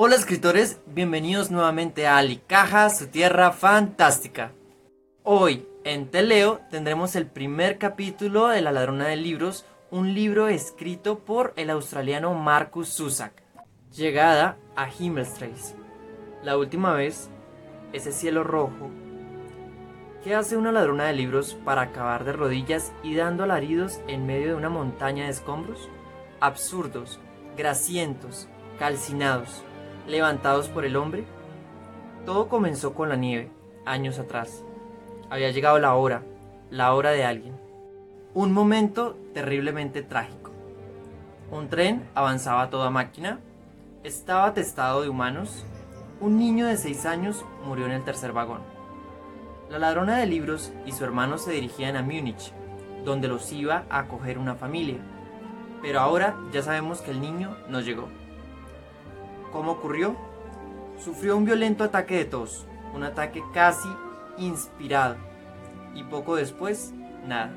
Hola escritores, bienvenidos nuevamente a Alicaja, su tierra fantástica. Hoy en Teleo tendremos el primer capítulo de La ladrona de libros, un libro escrito por el australiano Marcus Zusak. Llegada a Himmelstrace. La última vez, ese cielo rojo. ¿Qué hace una ladrona de libros para acabar de rodillas y dando alaridos en medio de una montaña de escombros? Absurdos, grasientos, calcinados levantados por el hombre? Todo comenzó con la nieve, años atrás. Había llegado la hora, la hora de alguien. Un momento terriblemente trágico. Un tren avanzaba a toda máquina, estaba atestado de humanos, un niño de seis años murió en el tercer vagón. La ladrona de libros y su hermano se dirigían a Múnich, donde los iba a acoger una familia. Pero ahora ya sabemos que el niño no llegó. ¿Cómo ocurrió? Sufrió un violento ataque de tos, un ataque casi inspirado, y poco después, nada.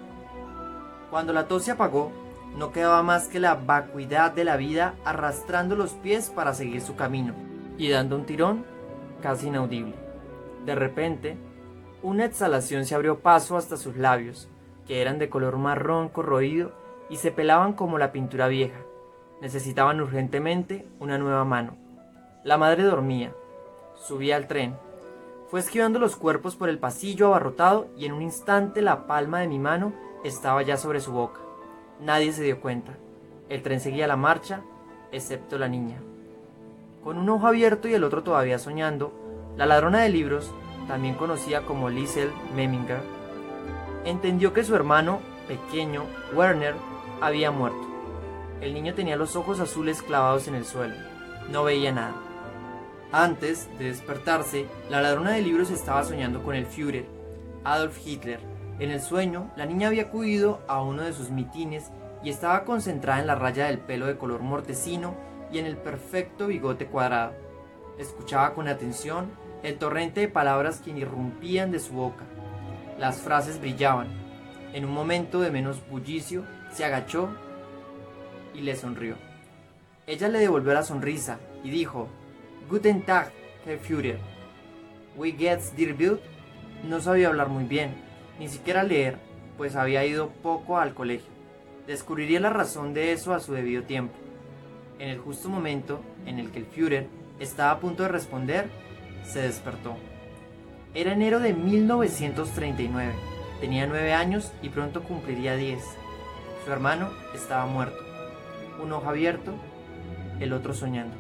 Cuando la tos se apagó, no quedaba más que la vacuidad de la vida arrastrando los pies para seguir su camino, y dando un tirón casi inaudible. De repente, una exhalación se abrió paso hasta sus labios, que eran de color marrón corroído y se pelaban como la pintura vieja. Necesitaban urgentemente una nueva mano. La madre dormía. Subí al tren. Fue esquivando los cuerpos por el pasillo abarrotado y en un instante la palma de mi mano estaba ya sobre su boca. Nadie se dio cuenta. El tren seguía la marcha, excepto la niña. Con un ojo abierto y el otro todavía soñando, la ladrona de libros, también conocida como Liesel Meminger, entendió que su hermano, pequeño, Werner, había muerto. El niño tenía los ojos azules clavados en el suelo. No veía nada. Antes de despertarse, la ladrona de libros estaba soñando con el Führer, Adolf Hitler. En el sueño, la niña había acudido a uno de sus mitines y estaba concentrada en la raya del pelo de color mortecino y en el perfecto bigote cuadrado. Escuchaba con atención el torrente de palabras que irrumpían de su boca. Las frases brillaban. En un momento de menos bullicio, se agachó y le sonrió. Ella le devolvió la sonrisa y dijo, Guten Tag, Herr Führer. We geht's dir Bild? No sabía hablar muy bien, ni siquiera leer, pues había ido poco al colegio. Descubriría la razón de eso a su debido tiempo. En el justo momento en el que el Führer estaba a punto de responder, se despertó. Era enero de 1939. Tenía nueve años y pronto cumpliría diez. Su hermano estaba muerto. Un ojo abierto, el otro soñando.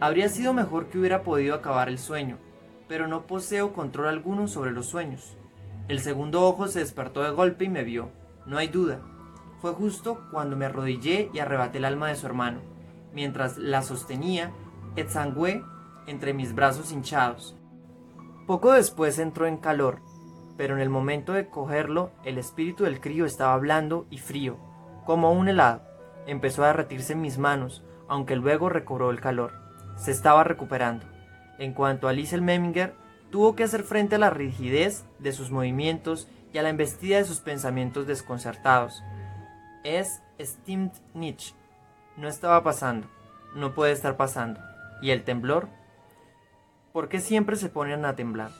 Habría sido mejor que hubiera podido acabar el sueño, pero no poseo control alguno sobre los sueños. El segundo ojo se despertó de golpe y me vio, no hay duda. Fue justo cuando me arrodillé y arrebaté el alma de su hermano. Mientras la sostenía, exangüé entre mis brazos hinchados. Poco después entró en calor, pero en el momento de cogerlo, el espíritu del crío estaba blando y frío, como un helado. Empezó a derretirse en mis manos, aunque luego recobró el calor se estaba recuperando. En cuanto a Liesel Meminger, tuvo que hacer frente a la rigidez de sus movimientos y a la embestida de sus pensamientos desconcertados. Es stimmt nicht. No estaba pasando. No puede estar pasando. ¿Y el temblor? ¿Por qué siempre se ponen a temblar?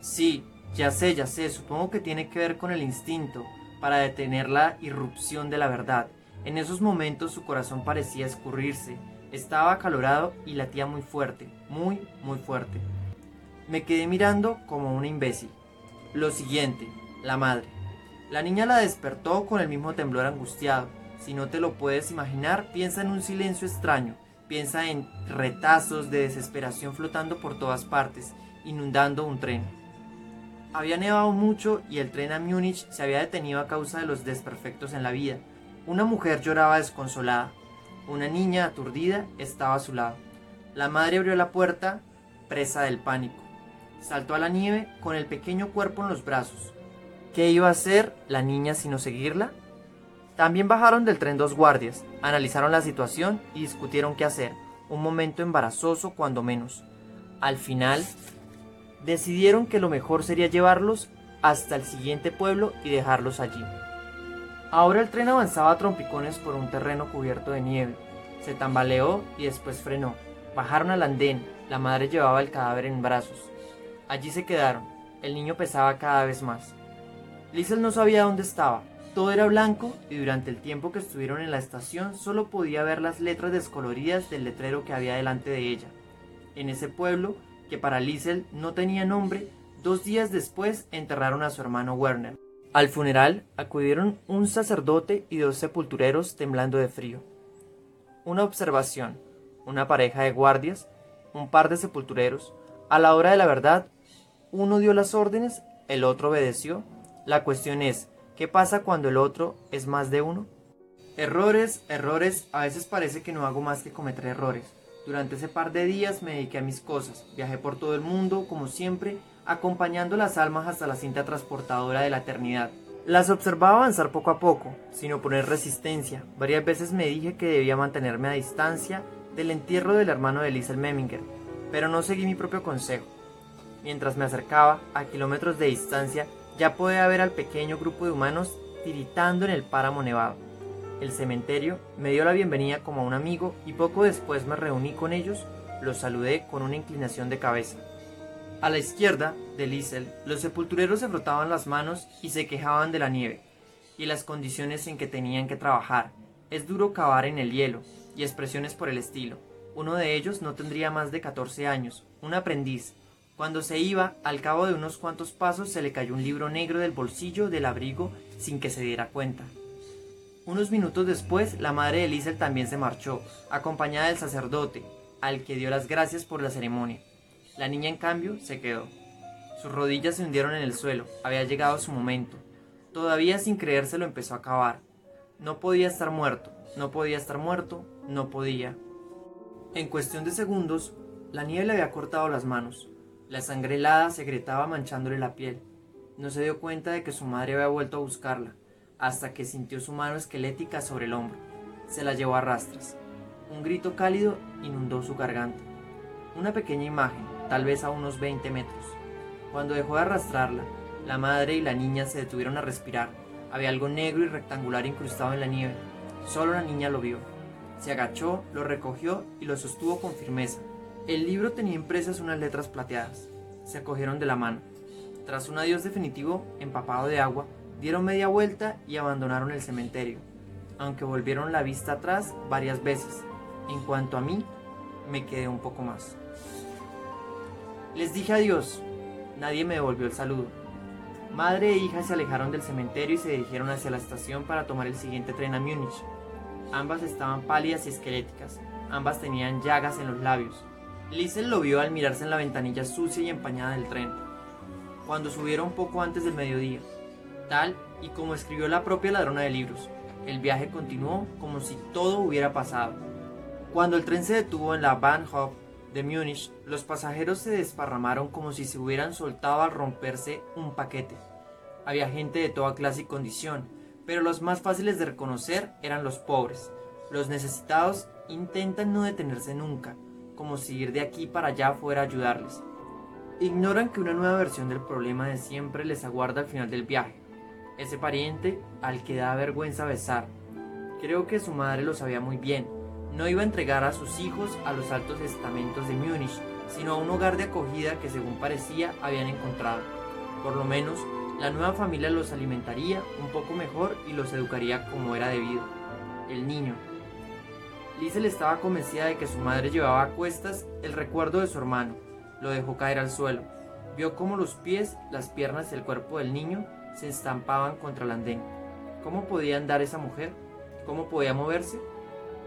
Sí, ya sé, ya sé, supongo que tiene que ver con el instinto para detener la irrupción de la verdad. En esos momentos su corazón parecía escurrirse, estaba acalorado y latía muy fuerte, muy, muy fuerte. Me quedé mirando como un imbécil. Lo siguiente, la madre. La niña la despertó con el mismo temblor angustiado. Si no te lo puedes imaginar, piensa en un silencio extraño. Piensa en retazos de desesperación flotando por todas partes, inundando un tren. Había nevado mucho y el tren a Múnich se había detenido a causa de los desperfectos en la vida. Una mujer lloraba desconsolada. Una niña aturdida estaba a su lado. La madre abrió la puerta, presa del pánico. Saltó a la nieve con el pequeño cuerpo en los brazos. ¿Qué iba a hacer la niña sino seguirla? También bajaron del tren dos guardias, analizaron la situación y discutieron qué hacer. Un momento embarazoso cuando menos. Al final, decidieron que lo mejor sería llevarlos hasta el siguiente pueblo y dejarlos allí. Ahora el tren avanzaba a trompicones por un terreno cubierto de nieve. Se tambaleó y después frenó. Bajaron al andén. La madre llevaba el cadáver en brazos. Allí se quedaron. El niño pesaba cada vez más. Liesel no sabía dónde estaba. Todo era blanco y durante el tiempo que estuvieron en la estación solo podía ver las letras descoloridas del letrero que había delante de ella. En ese pueblo, que para Liesel no tenía nombre, dos días después enterraron a su hermano Werner. Al funeral acudieron un sacerdote y dos sepultureros temblando de frío. Una observación, una pareja de guardias, un par de sepultureros, a la hora de la verdad, uno dio las órdenes, el otro obedeció. La cuestión es, ¿Qué pasa cuando el otro es más de uno? Errores, errores, a veces parece que no hago más que cometer errores. Durante ese par de días me dediqué a mis cosas, viajé por todo el mundo, como siempre, acompañando las almas hasta la cinta transportadora de la eternidad. Las observaba avanzar poco a poco, sin oponer resistencia. Varias veces me dije que debía mantenerme a distancia del entierro del hermano de Liesel Memminger, pero no seguí mi propio consejo. Mientras me acercaba, a kilómetros de distancia, ya puede ver al pequeño grupo de humanos tiritando en el páramo nevado. El cementerio me dio la bienvenida como a un amigo y poco después me reuní con ellos, los saludé con una inclinación de cabeza. A la izquierda de Liesel, los sepultureros se frotaban las manos y se quejaban de la nieve y las condiciones en que tenían que trabajar. Es duro cavar en el hielo y expresiones por el estilo. Uno de ellos no tendría más de 14 años, un aprendiz, cuando se iba, al cabo de unos cuantos pasos se le cayó un libro negro del bolsillo del abrigo sin que se diera cuenta. Unos minutos después, la madre de Liesel también se marchó, acompañada del sacerdote, al que dio las gracias por la ceremonia. La niña, en cambio, se quedó. Sus rodillas se hundieron en el suelo, había llegado su momento. Todavía sin creérselo empezó a cavar. No podía estar muerto, no podía estar muerto, no podía. En cuestión de segundos, la nieve le había cortado las manos. La sangre helada se gritaba manchándole la piel. No se dio cuenta de que su madre había vuelto a buscarla, hasta que sintió su mano esquelética sobre el hombro. Se la llevó a rastras. Un grito cálido inundó su garganta. Una pequeña imagen, tal vez a unos 20 metros. Cuando dejó de arrastrarla, la madre y la niña se detuvieron a respirar. Había algo negro y rectangular incrustado en la nieve. Solo la niña lo vio. Se agachó, lo recogió y lo sostuvo con firmeza, el libro tenía impresas unas letras plateadas. Se acogieron de la mano. Tras un adiós definitivo, empapado de agua, dieron media vuelta y abandonaron el cementerio, aunque volvieron la vista atrás varias veces. En cuanto a mí, me quedé un poco más. Les dije adiós. Nadie me devolvió el saludo. Madre e hija se alejaron del cementerio y se dirigieron hacia la estación para tomar el siguiente tren a Múnich. Ambas estaban pálidas y esqueléticas. Ambas tenían llagas en los labios. Liesel lo vio al mirarse en la ventanilla sucia y empañada del tren, cuando subieron poco antes del mediodía. Tal y como escribió la propia ladrona de libros, el viaje continuó como si todo hubiera pasado. Cuando el tren se detuvo en la Bahnhof de Múnich, los pasajeros se desparramaron como si se hubieran soltado al romperse un paquete. Había gente de toda clase y condición, pero los más fáciles de reconocer eran los pobres. Los necesitados intentan no detenerse nunca, como si ir de aquí para allá fuera a ayudarles. Ignoran que una nueva versión del problema de siempre les aguarda al final del viaje. Ese pariente al que da vergüenza besar. Creo que su madre lo sabía muy bien. No iba a entregar a sus hijos a los altos estamentos de Múnich, sino a un hogar de acogida que según parecía habían encontrado. Por lo menos, la nueva familia los alimentaría un poco mejor y los educaría como era debido. El niño, Liesel estaba convencida de que su madre llevaba a cuestas el recuerdo de su hermano. Lo dejó caer al suelo. Vio cómo los pies, las piernas y el cuerpo del niño se estampaban contra el andén. ¿Cómo podía andar esa mujer? ¿Cómo podía moverse?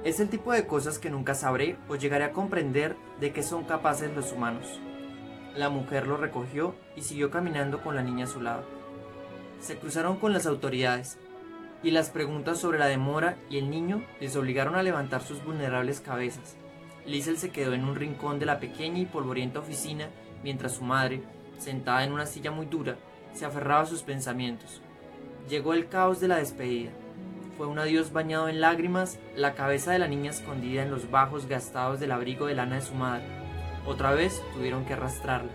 Es el tipo de cosas que nunca sabré o llegaré a comprender de qué son capaces los humanos. La mujer lo recogió y siguió caminando con la niña a su lado. Se cruzaron con las autoridades, y las preguntas sobre la demora y el niño les obligaron a levantar sus vulnerables cabezas. Liesel se quedó en un rincón de la pequeña y polvorienta oficina mientras su madre, sentada en una silla muy dura, se aferraba a sus pensamientos. Llegó el caos de la despedida. Fue un adiós bañado en lágrimas, la cabeza de la niña escondida en los bajos gastados del abrigo de lana de su madre. Otra vez tuvieron que arrastrarla.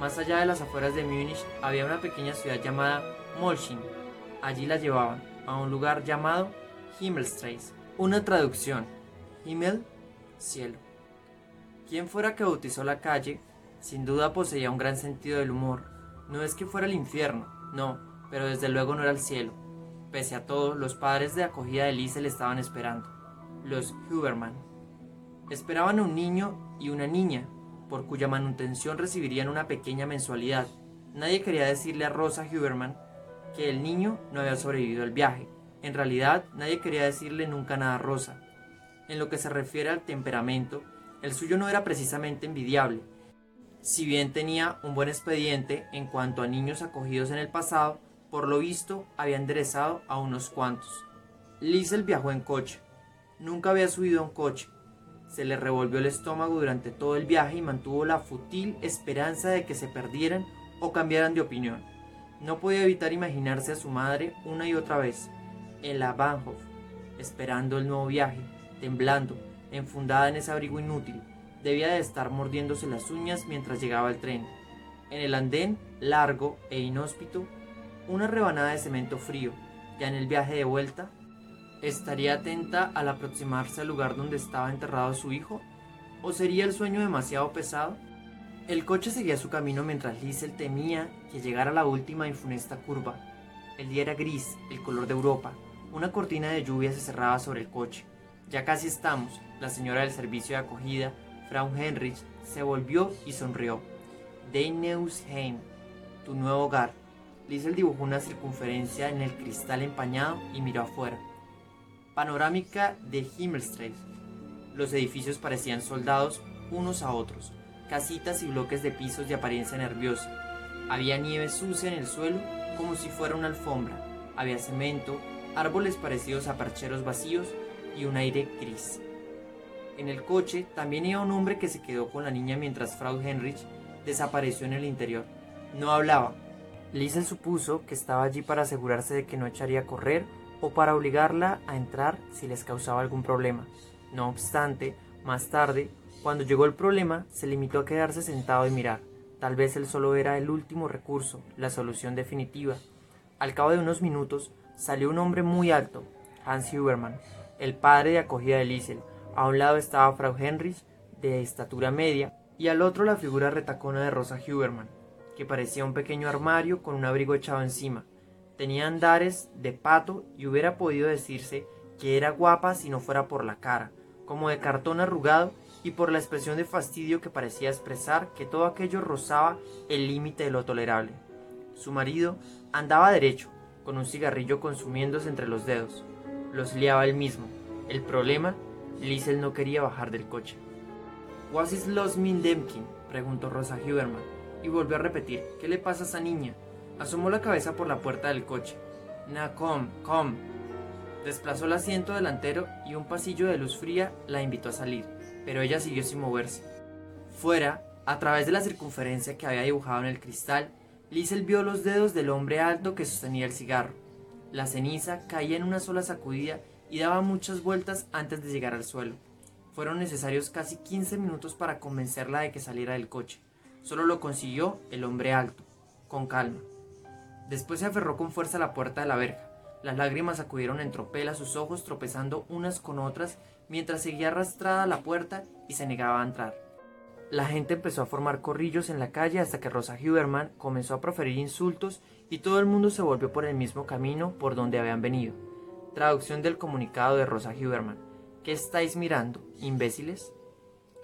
Más allá de las afueras de Múnich había una pequeña ciudad llamada Molschin. Allí la llevaban a un lugar llamado Himmelstraße. Una traducción. Himmel, cielo. Quien fuera que bautizó la calle, sin duda poseía un gran sentido del humor. No es que fuera el infierno, no, pero desde luego no era el cielo. Pese a todo, los padres de acogida de Liesel le estaban esperando, los Huberman. Esperaban un niño y una niña, por cuya manutención recibirían una pequeña mensualidad. Nadie quería decirle a Rosa Huberman que el niño no había sobrevivido al viaje. En realidad, nadie quería decirle nunca nada a Rosa. En lo que se refiere al temperamento, el suyo no era precisamente envidiable. Si bien tenía un buen expediente en cuanto a niños acogidos en el pasado, por lo visto había enderezado a unos cuantos. Liesel viajó en coche. Nunca había subido a un coche. Se le revolvió el estómago durante todo el viaje y mantuvo la fútil esperanza de que se perdieran o cambiaran de opinión. No podía evitar imaginarse a su madre una y otra vez, en la Bahnhof, esperando el nuevo viaje, temblando, enfundada en ese abrigo inútil. Debía de estar mordiéndose las uñas mientras llegaba el tren. En el andén, largo e inhóspito, una rebanada de cemento frío. Ya en el viaje de vuelta, ¿estaría atenta al aproximarse al lugar donde estaba enterrado su hijo? ¿O sería el sueño demasiado pesado? El coche seguía su camino mientras Liesel temía que llegara la última y funesta curva. El día era gris, el color de Europa. Una cortina de lluvia se cerraba sobre el coche. Ya casi estamos. La señora del servicio de acogida, Frau Heinrich, se volvió y sonrió. Neusheim, tu nuevo hogar. Liesel dibujó una circunferencia en el cristal empañado y miró afuera. Panorámica de Himmelstraße. Los edificios parecían soldados unos a otros casitas y bloques de pisos de apariencia nerviosa. Había nieve sucia en el suelo como si fuera una alfombra. Había cemento, árboles parecidos a parcheros vacíos y un aire gris. En el coche también iba un hombre que se quedó con la niña mientras Frau Heinrich desapareció en el interior. No hablaba. Liesel supuso que estaba allí para asegurarse de que no echaría a correr o para obligarla a entrar si les causaba algún problema. No obstante, más tarde, cuando llegó el problema, se limitó a quedarse sentado y mirar. Tal vez él solo era el último recurso, la solución definitiva. Al cabo de unos minutos, salió un hombre muy alto, Hans Huberman, el padre de acogida de Liesel. A un lado estaba Frau Heinrich, de estatura media, y al otro la figura retacona de Rosa Huberman, que parecía un pequeño armario con un abrigo echado encima. Tenía andares de pato y hubiera podido decirse que era guapa si no fuera por la cara, como de cartón arrugado y por la expresión de fastidio que parecía expresar que todo aquello rozaba el límite de lo tolerable. Su marido andaba derecho, con un cigarrillo consumiéndose entre los dedos. Los liaba él mismo. El problema, Liesel no quería bajar del coche. ¿Was is los min Demkin? preguntó Rosa Huberman, y volvió a repetir, ¿qué le pasa a esa niña? Asomó la cabeza por la puerta del coche. Na, com, com. Desplazó el asiento delantero y un pasillo de luz fría la invitó a salir pero ella siguió sin moverse. Fuera, a través de la circunferencia que había dibujado en el cristal, Liesel vio los dedos del hombre alto que sostenía el cigarro. La ceniza caía en una sola sacudida y daba muchas vueltas antes de llegar al suelo. Fueron necesarios casi 15 minutos para convencerla de que saliera del coche. Solo lo consiguió el hombre alto, con calma. Después se aferró con fuerza a la puerta de la verja. Las lágrimas acudieron en tropel a sus ojos, tropezando unas con otras mientras seguía arrastrada la puerta y se negaba a entrar. La gente empezó a formar corrillos en la calle hasta que Rosa Huberman comenzó a proferir insultos y todo el mundo se volvió por el mismo camino por donde habían venido. Traducción del comunicado de Rosa Huberman. ¿Qué estáis mirando, imbéciles?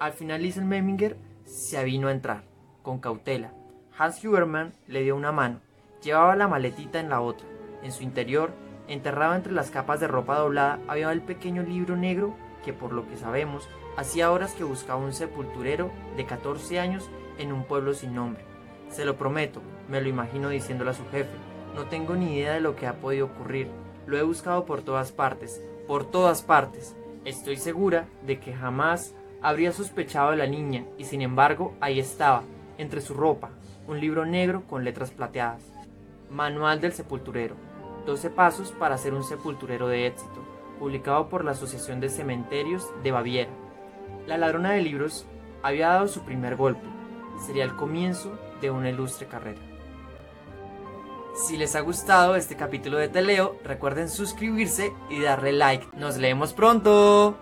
Al final Liesel Memminger se avino a entrar, con cautela. Hans Huberman le dio una mano. Llevaba la maletita en la otra. En su interior, enterrado entre las capas de ropa doblada, había el pequeño libro negro que por lo que sabemos, hacía horas que buscaba un sepulturero de 14 años en un pueblo sin nombre. Se lo prometo, me lo imagino diciéndole a su jefe, no tengo ni idea de lo que ha podido ocurrir, lo he buscado por todas partes, por todas partes. Estoy segura de que jamás habría sospechado de la niña y sin embargo ahí estaba, entre su ropa, un libro negro con letras plateadas. Manual del sepulturero. 12 pasos para ser un sepulturero de éxito publicado por la Asociación de Cementerios de Baviera. La ladrona de libros había dado su primer golpe. Sería el comienzo de una ilustre carrera. Si les ha gustado este capítulo de Teleo, recuerden suscribirse y darle like. Nos leemos pronto.